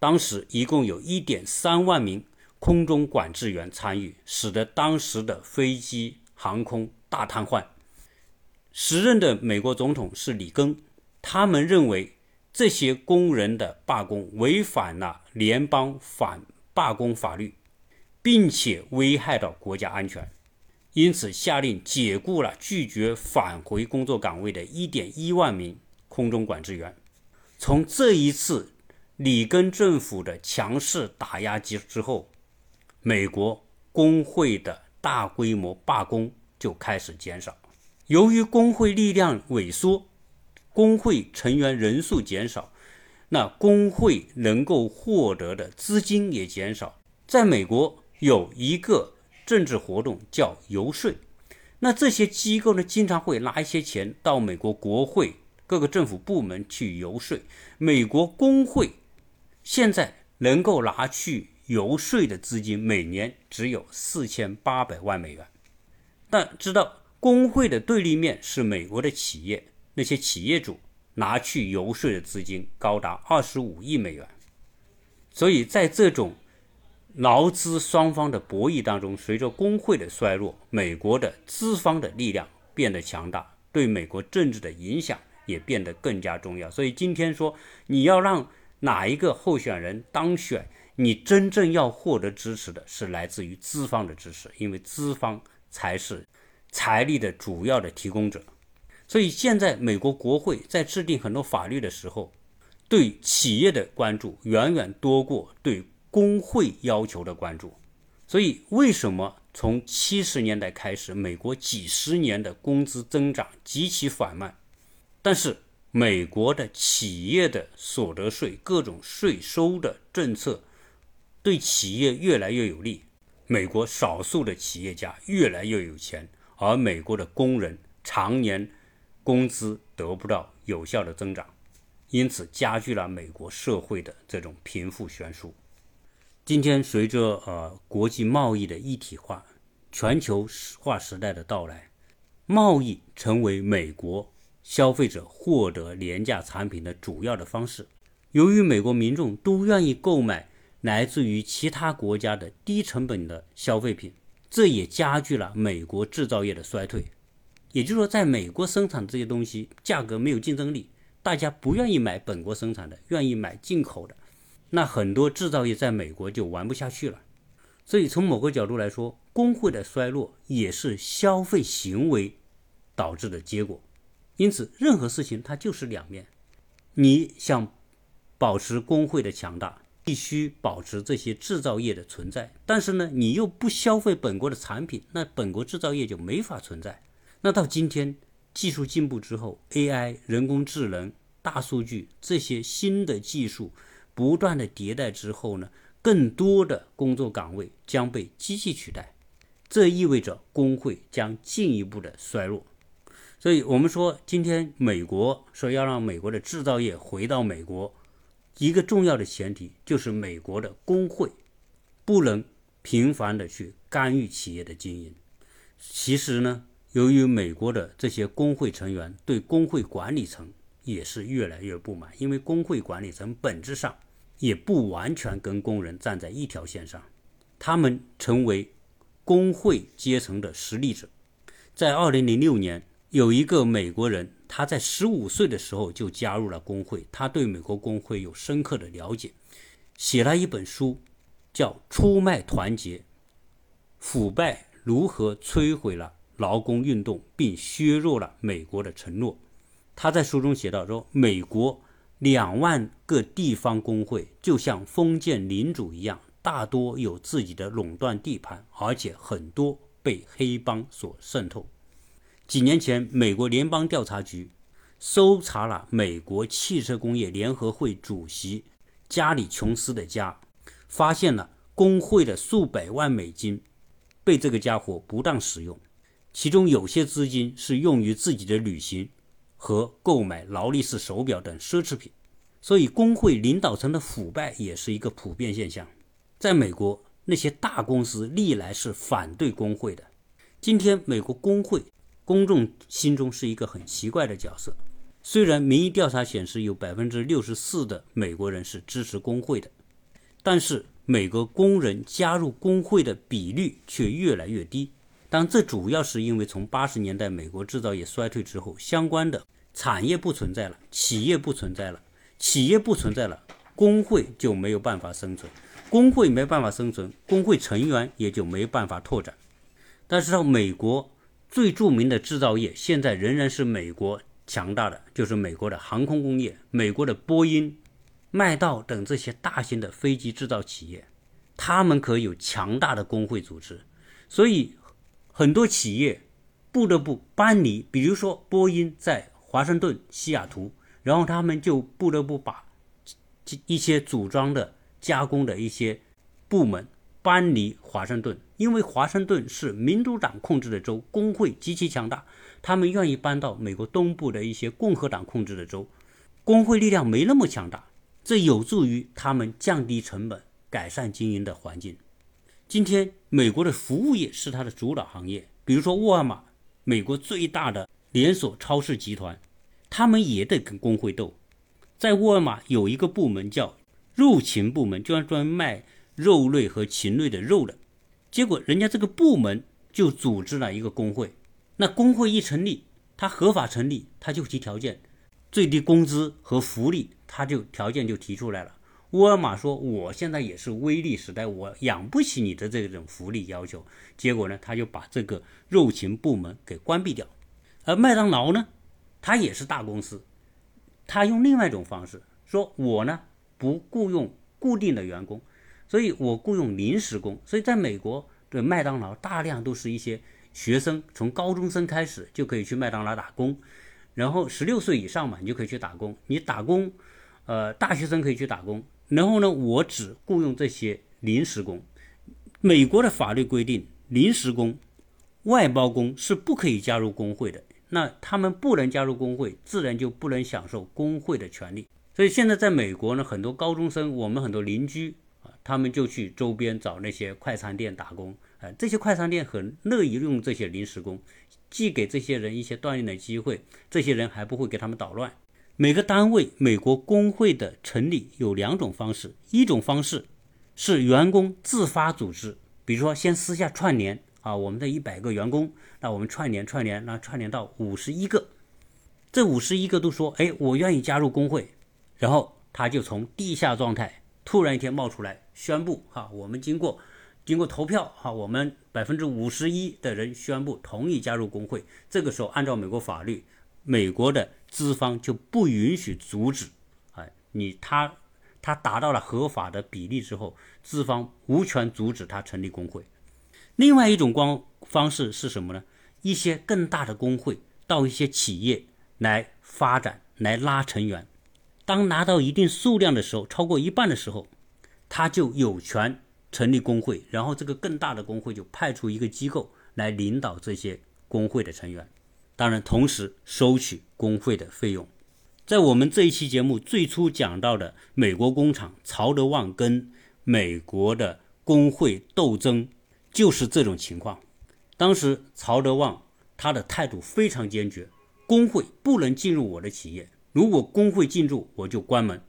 当时一共有一点三万名空中管制员参与，使得当时的飞机航空大瘫痪。时任的美国总统是里根，他们认为这些工人的罢工违反了联邦反罢工法律，并且危害到国家安全。因此，下令解雇了拒绝返回工作岗位的1.1万名空中管制员。从这一次里根政府的强势打压机之后，美国工会的大规模罢工就开始减少。由于工会力量萎缩，工会成员人数减少，那工会能够获得的资金也减少。在美国有一个。政治活动叫游说，那这些机构呢，经常会拿一些钱到美国国会各个政府部门去游说。美国工会现在能够拿去游说的资金，每年只有四千八百万美元。但知道工会的对立面是美国的企业，那些企业主拿去游说的资金高达二十五亿美元。所以在这种劳资双方的博弈当中，随着工会的衰落，美国的资方的力量变得强大，对美国政治的影响也变得更加重要。所以今天说你要让哪一个候选人当选，你真正要获得支持的是来自于资方的支持，因为资方才是财力的主要的提供者。所以现在美国国会在制定很多法律的时候，对企业的关注远远多过对。工会要求的关注，所以为什么从七十年代开始，美国几十年的工资增长极其缓慢，但是美国的企业的所得税各种税收的政策对企业越来越有利，美国少数的企业家越来越有钱，而美国的工人常年工资得不到有效的增长，因此加剧了美国社会的这种贫富悬殊。今天，随着呃国际贸易的一体化、全球化时代的到来，贸易成为美国消费者获得廉价产品的主要的方式。由于美国民众都愿意购买来自于其他国家的低成本的消费品，这也加剧了美国制造业的衰退。也就是说，在美国生产这些东西价格没有竞争力，大家不愿意买本国生产的，愿意买进口的。那很多制造业在美国就玩不下去了，所以从某个角度来说，工会的衰落也是消费行为导致的结果。因此，任何事情它就是两面。你想保持工会的强大，必须保持这些制造业的存在。但是呢，你又不消费本国的产品，那本国制造业就没法存在。那到今天技术进步之后，AI、人工智能、大数据这些新的技术。不断的迭代之后呢，更多的工作岗位将被机器取代，这意味着工会将进一步的衰落。所以，我们说今天美国说要让美国的制造业回到美国，一个重要的前提就是美国的工会不能频繁的去干预企业的经营。其实呢，由于美国的这些工会成员对工会管理层也是越来越不满，因为工会管理层本质上。也不完全跟工人站在一条线上，他们成为工会阶层的实力者。在二零零六年，有一个美国人，他在十五岁的时候就加入了工会，他对美国工会有深刻的了解，写了一本书，叫《出卖团结：腐败如何摧毁了劳工运动，并削弱了美国的承诺》。他在书中写到说，美国。两万个地方工会就像封建领主一样，大多有自己的垄断地盘，而且很多被黑帮所渗透。几年前，美国联邦调查局搜查了美国汽车工业联合会主席加里·琼斯的家，发现了工会的数百万美金被这个家伙不当使用，其中有些资金是用于自己的旅行。和购买劳力士手表等奢侈品，所以工会领导层的腐败也是一个普遍现象。在美国，那些大公司历来是反对工会的。今天，美国工会公众心中是一个很奇怪的角色。虽然民意调查显示有百分之六十四的美国人是支持工会的，但是美国工人加入工会的比率却越来越低。但这主要是因为从八十年代美国制造业衰退之后，相关的产业不存在了，企业不存在了，企业不存在了，工会就没有办法生存，工会没办法生存，工会成员也就没办法拓展。但是到美国最著名的制造业，现在仍然是美国强大的，就是美国的航空工业，美国的波音、麦道等这些大型的飞机制造企业，他们可有强大的工会组织，所以。很多企业不得不搬离，比如说波音在华盛顿、西雅图，然后他们就不得不把一些组装的、加工的一些部门搬离华盛顿，因为华盛顿是民主党控制的州，工会极其强大，他们愿意搬到美国东部的一些共和党控制的州，工会力量没那么强大，这有助于他们降低成本、改善经营的环境。今天，美国的服务业是它的主导行业。比如说，沃尔玛，美国最大的连锁超市集团，他们也得跟工会斗。在沃尔玛有一个部门叫肉禽部门，就专门卖肉类和禽类的肉的。结果，人家这个部门就组织了一个工会。那工会一成立，它合法成立，它就提条件，最低工资和福利，它就条件就提出来了。沃尔玛说：“我现在也是微利时代，我养不起你的这种福利要求。”结果呢，他就把这个肉禽部门给关闭掉。而麦当劳呢，他也是大公司，他用另外一种方式说：“我呢不雇佣固定的员工，所以我雇佣临时工。所以在美国的麦当劳，大量都是一些学生，从高中生开始就可以去麦当劳打工，然后十六岁以上嘛，你就可以去打工。你打工，呃，大学生可以去打工。”然后呢，我只雇佣这些临时工。美国的法律规定，临时工、外包工是不可以加入工会的。那他们不能加入工会，自然就不能享受工会的权利。所以现在在美国呢，很多高中生，我们很多邻居啊，他们就去周边找那些快餐店打工。哎，这些快餐店很乐意用这些临时工，既给这些人一些锻炼的机会，这些人还不会给他们捣乱。每个单位，美国工会的成立有两种方式，一种方式是员工自发组织，比如说先私下串联啊，我们这一百个员工，那我们串联串联，那串联到五十一个，这五十一个都说，哎，我愿意加入工会，然后他就从地下状态突然一天冒出来，宣布哈，我们经过经过投票哈，我们百分之五十一的人宣布同意加入工会，这个时候按照美国法律。美国的资方就不允许阻止，哎，你他他达到了合法的比例之后，资方无权阻止他成立工会。另外一种光方式是什么呢？一些更大的工会到一些企业来发展，来拉成员。当拿到一定数量的时候，超过一半的时候，他就有权成立工会。然后这个更大的工会就派出一个机构来领导这些工会的成员。当然，同时收取工会的费用。在我们这一期节目最初讲到的美国工厂曹德旺跟美国的工会斗争，就是这种情况。当时曹德旺他的态度非常坚决，工会不能进入我的企业，如果工会进入，我就关门。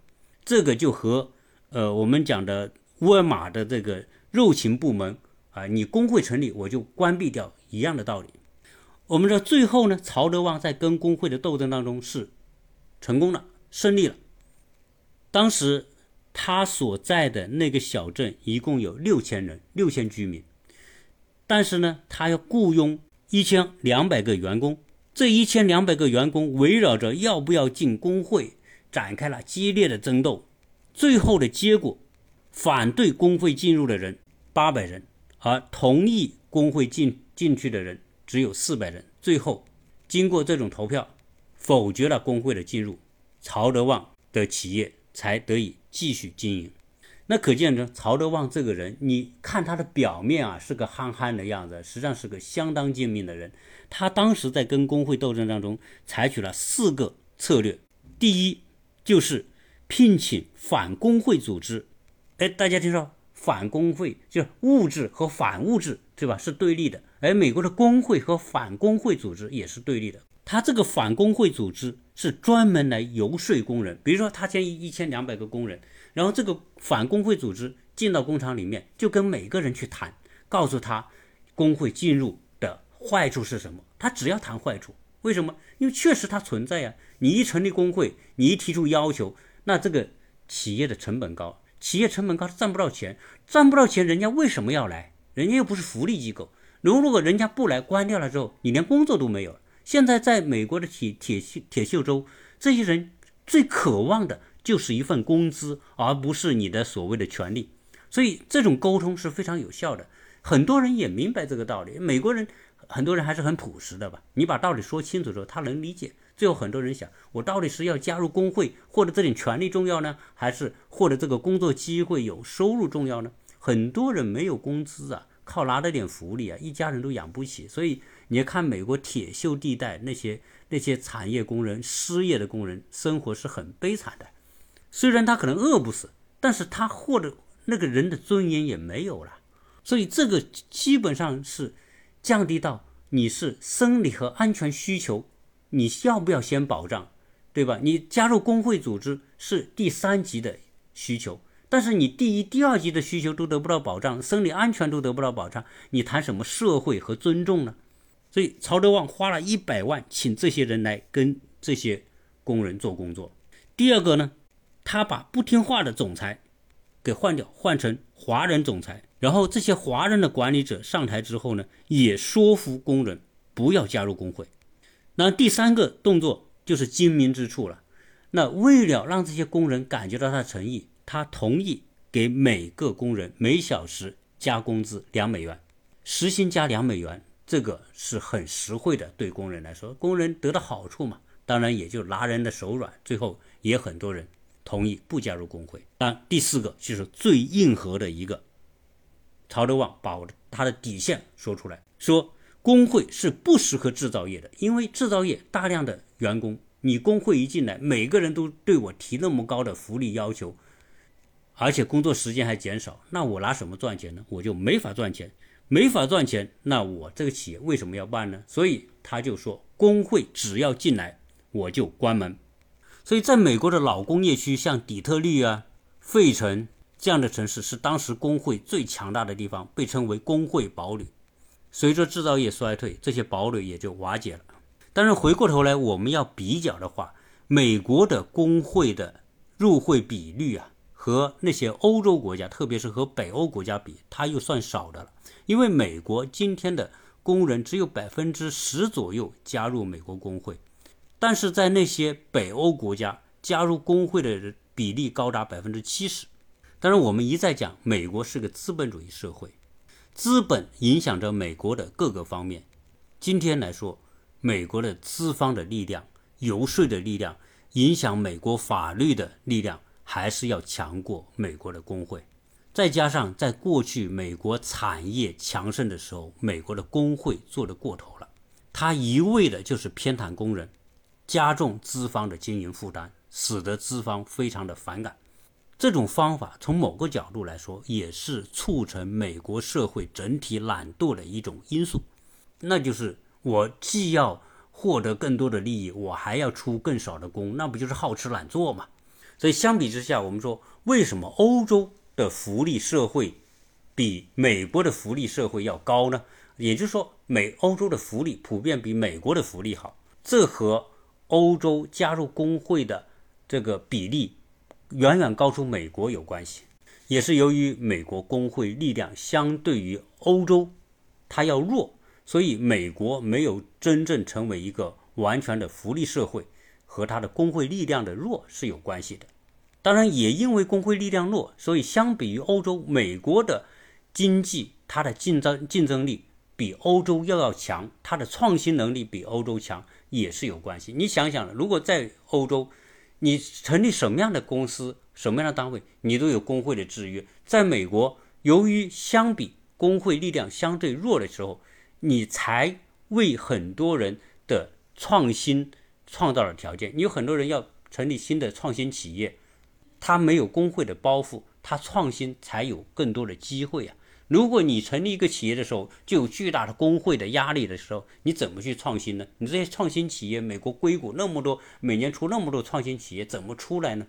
这个就和呃我们讲的沃尔玛的这个肉禽部门啊，你工会成立，我就关闭掉一样的道理。我们知道，最后呢，曹德旺在跟工会的斗争当中是成功了，胜利了。当时他所在的那个小镇一共有六千人，六千居民，但是呢，他要雇佣一千两百个员工，这一千两百个员工围绕着要不要进工会展开了激烈的争斗。最后的结果，反对工会进入的人八百人，而同意工会进进去的人。只有四百人，最后经过这种投票，否决了工会的进入，曹德旺的企业才得以继续经营。那可见呢，曹德旺这个人，你看他的表面啊是个憨憨的样子，实际上是个相当精明的人。他当时在跟工会斗争当中，采取了四个策略。第一就是聘请反工会组织。哎，大家听说反工会就是物质和反物质，对吧？是对立的。而美国的工会和反工会组织也是对立的。他这个反工会组织是专门来游说工人，比如说他签一一千两百个工人，然后这个反工会组织进到工厂里面，就跟每个人去谈，告诉他工会进入的坏处是什么。他只要谈坏处，为什么？因为确实它存在呀。你一成立工会，你一提出要求，那这个企业的成本高，企业成本高，赚不到钱，赚不到钱，人家为什么要来？人家又不是福利机构。如如果人家不来，关掉了之后，你连工作都没有了。现在在美国的铁铁锈铁锈州，这些人最渴望的就是一份工资，而不是你的所谓的权利。所以这种沟通是非常有效的。很多人也明白这个道理。美国人很多人还是很朴实的吧？你把道理说清楚之后，他能理解。最后很多人想，我到底是要加入工会，获得这点权利重要呢，还是获得这个工作机会有收入重要呢？很多人没有工资啊，靠拿了点福利啊，一家人都养不起，所以。你看美国铁锈地带那些那些产业工人失业的工人，生活是很悲惨的。虽然他可能饿不死，但是他获得那个人的尊严也没有了。所以这个基本上是降低到你是生理和安全需求，你要不要先保障，对吧？你加入工会组织是第三级的需求，但是你第一、第二级的需求都得不到保障，生理安全都得不到保障，你谈什么社会和尊重呢？所以曹德旺花了一百万请这些人来跟这些工人做工作。第二个呢，他把不听话的总裁给换掉，换成华人总裁。然后这些华人的管理者上台之后呢，也说服工人不要加入工会。那第三个动作就是精明之处了。那为了让这些工人感觉到他的诚意，他同意给每个工人每小时加工资两美元，时薪加两美元。这个是很实惠的，对工人来说，工人得到好处嘛，当然也就拿人的手软，最后也很多人同意不加入工会。但第四个就是最硬核的一个，曹德旺把他的底线说出来，说工会是不适合制造业的，因为制造业大量的员工，你工会一进来，每个人都对我提那么高的福利要求，而且工作时间还减少，那我拿什么赚钱呢？我就没法赚钱。没法赚钱，那我这个企业为什么要办呢？所以他就说，工会只要进来，我就关门。所以，在美国的老工业区，像底特律啊、费城这样的城市，是当时工会最强大的地方，被称为工会堡垒。随着制造业衰退，这些堡垒也就瓦解了。但是回过头来，我们要比较的话，美国的工会的入会比率啊。和那些欧洲国家，特别是和北欧国家比，它又算少的了。因为美国今天的工人只有百分之十左右加入美国工会，但是在那些北欧国家，加入工会的人比例高达百分之七十。当然，我们一再讲，美国是个资本主义社会，资本影响着美国的各个方面。今天来说，美国的资方的力量、游说的力量，影响美国法律的力量。还是要强过美国的工会，再加上在过去美国产业强盛的时候，美国的工会做得过头了，他一味的就是偏袒工人，加重资方的经营负担，使得资方非常的反感。这种方法从某个角度来说，也是促成美国社会整体懒惰的一种因素，那就是我既要获得更多的利益，我还要出更少的工，那不就是好吃懒做吗？所以相比之下，我们说为什么欧洲的福利社会比美国的福利社会要高呢？也就是说，美欧洲的福利普遍比美国的福利好，这和欧洲加入工会的这个比例远远高出美国有关系，也是由于美国工会力量相对于欧洲它要弱，所以美国没有真正成为一个完全的福利社会。和它的工会力量的弱是有关系的，当然也因为工会力量弱，所以相比于欧洲，美国的经济它的竞争竞争力比欧洲要要强，它的创新能力比欧洲强也是有关系。你想想，如果在欧洲，你成立什么样的公司、什么样的单位，你都有工会的制约。在美国，由于相比工会力量相对弱的时候，你才为很多人的创新。创造了条件，你有很多人要成立新的创新企业，他没有工会的包袱，他创新才有更多的机会啊！如果你成立一个企业的时候就有巨大的工会的压力的时候，你怎么去创新呢？你这些创新企业，美国硅谷那么多，每年出那么多创新企业，怎么出来呢？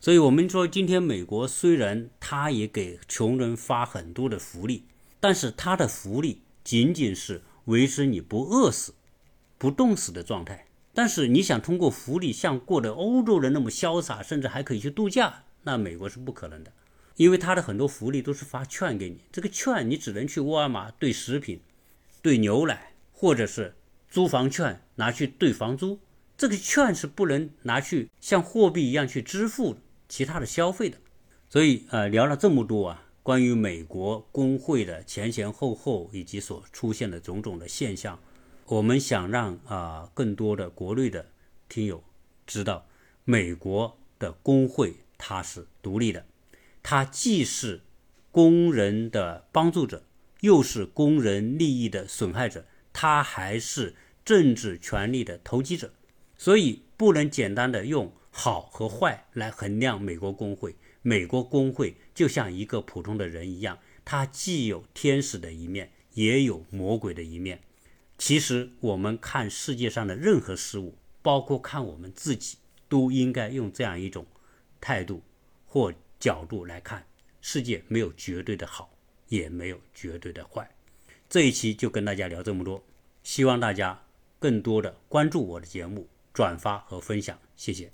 所以，我们说，今天美国虽然它也给穷人发很多的福利，但是他的福利仅仅是维持你不饿死、不冻死的状态。但是，你想通过福利像过的欧洲人那么潇洒，甚至还可以去度假，那美国是不可能的，因为他的很多福利都是发券给你，这个券你只能去沃尔玛兑食品、兑牛奶，或者是租房券拿去兑房租，这个券是不能拿去像货币一样去支付。其他的消费的，所以呃聊了这么多啊，关于美国工会的前前后后以及所出现的种种的现象，我们想让啊更多的国内的听友知道，美国的工会它是独立的，他既是工人的帮助者，又是工人利益的损害者，他还是政治权力的投机者，所以不能简单的用。好和坏来衡量美国工会，美国工会就像一个普通的人一样，它既有天使的一面，也有魔鬼的一面。其实我们看世界上的任何事物，包括看我们自己，都应该用这样一种态度或角度来看世界。没有绝对的好，也没有绝对的坏。这一期就跟大家聊这么多，希望大家更多的关注我的节目，转发和分享，谢谢。